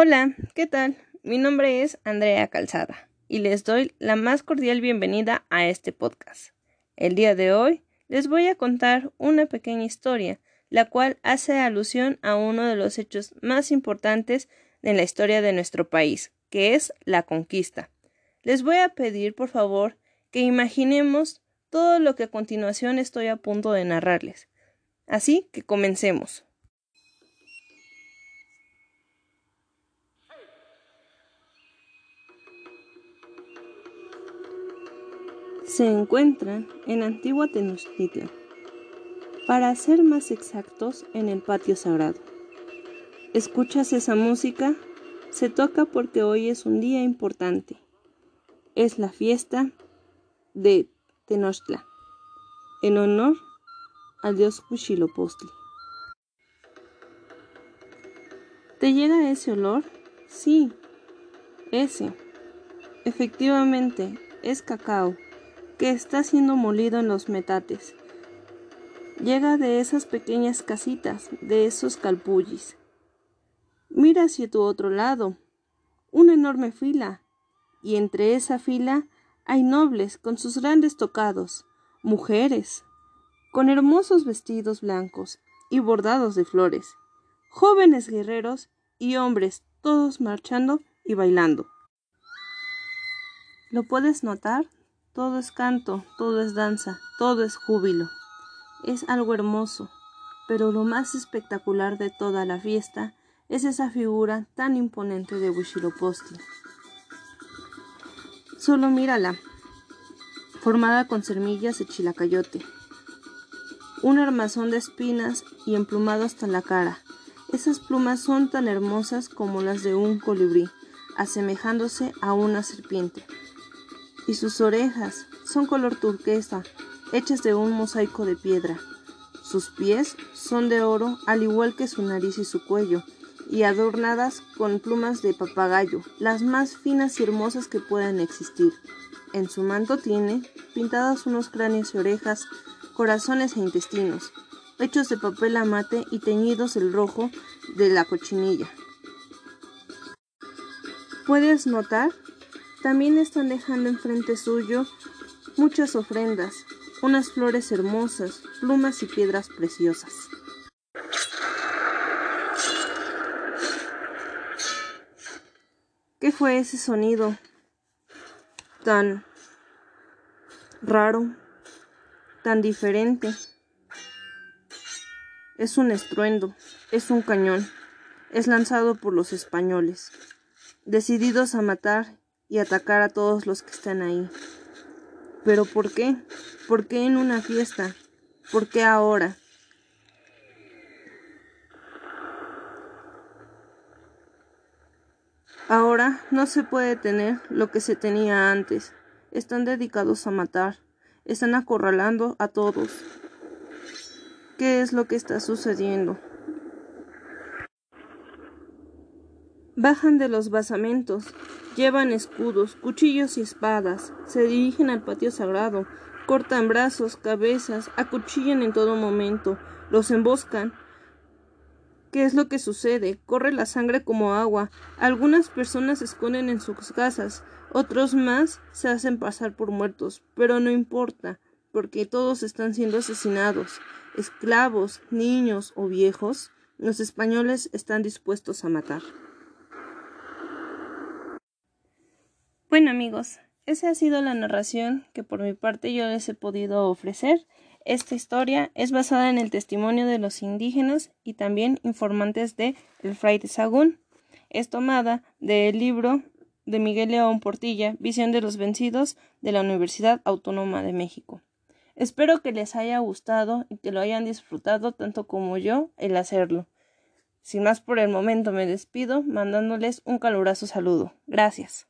Hola, ¿qué tal? Mi nombre es Andrea Calzada y les doy la más cordial bienvenida a este podcast. El día de hoy les voy a contar una pequeña historia, la cual hace alusión a uno de los hechos más importantes en la historia de nuestro país, que es la conquista. Les voy a pedir, por favor, que imaginemos todo lo que a continuación estoy a punto de narrarles. Así que comencemos. Se encuentran en Antigua Tenochtitlan, para ser más exactos, en el patio sagrado. ¿Escuchas esa música? Se toca porque hoy es un día importante. Es la fiesta de Tenochtitlan, en honor al dios Huitzilopochtli. ¿Te llega ese olor? Sí, ese. Efectivamente, es cacao que está siendo molido en los metates. Llega de esas pequeñas casitas, de esos calpullis. Mira hacia tu otro lado, una enorme fila, y entre esa fila hay nobles con sus grandes tocados, mujeres, con hermosos vestidos blancos y bordados de flores, jóvenes guerreros y hombres, todos marchando y bailando. ¿Lo puedes notar? Todo es canto, todo es danza, todo es júbilo. Es algo hermoso, pero lo más espectacular de toda la fiesta es esa figura tan imponente de Huitzilopochtli. Solo mírala, formada con semillas de chilacayote, un armazón de espinas y emplumado hasta la cara. Esas plumas son tan hermosas como las de un colibrí, asemejándose a una serpiente. Y sus orejas son color turquesa, hechas de un mosaico de piedra. Sus pies son de oro, al igual que su nariz y su cuello, y adornadas con plumas de papagayo, las más finas y hermosas que puedan existir. En su manto tiene pintados unos cráneos y orejas, corazones e intestinos, hechos de papel amate y teñidos el rojo de la cochinilla. ¿Puedes notar? También están dejando enfrente suyo muchas ofrendas, unas flores hermosas, plumas y piedras preciosas. ¿Qué fue ese sonido tan raro, tan diferente? Es un estruendo, es un cañón, es lanzado por los españoles, decididos a matar y atacar a todos los que están ahí. ¿Pero por qué? ¿Por qué en una fiesta? ¿Por qué ahora? Ahora no se puede tener lo que se tenía antes. Están dedicados a matar. Están acorralando a todos. ¿Qué es lo que está sucediendo? Bajan de los basamentos, llevan escudos, cuchillos y espadas, se dirigen al patio sagrado, cortan brazos, cabezas, acuchillan en todo momento, los emboscan, ¿Qué es lo que sucede? Corre la sangre como agua. Algunas personas se esconden en sus casas, otros más se hacen pasar por muertos, pero no importa, porque todos están siendo asesinados. Esclavos, niños o viejos, los españoles están dispuestos a matar. Bueno amigos, esa ha sido la narración que por mi parte yo les he podido ofrecer. Esta historia es basada en el testimonio de los indígenas y también informantes de El Fray de Sagún. Es tomada del libro de Miguel León Portilla, Visión de los Vencidos, de la Universidad Autónoma de México. Espero que les haya gustado y que lo hayan disfrutado tanto como yo el hacerlo. Sin más por el momento me despido mandándoles un caluroso saludo. Gracias.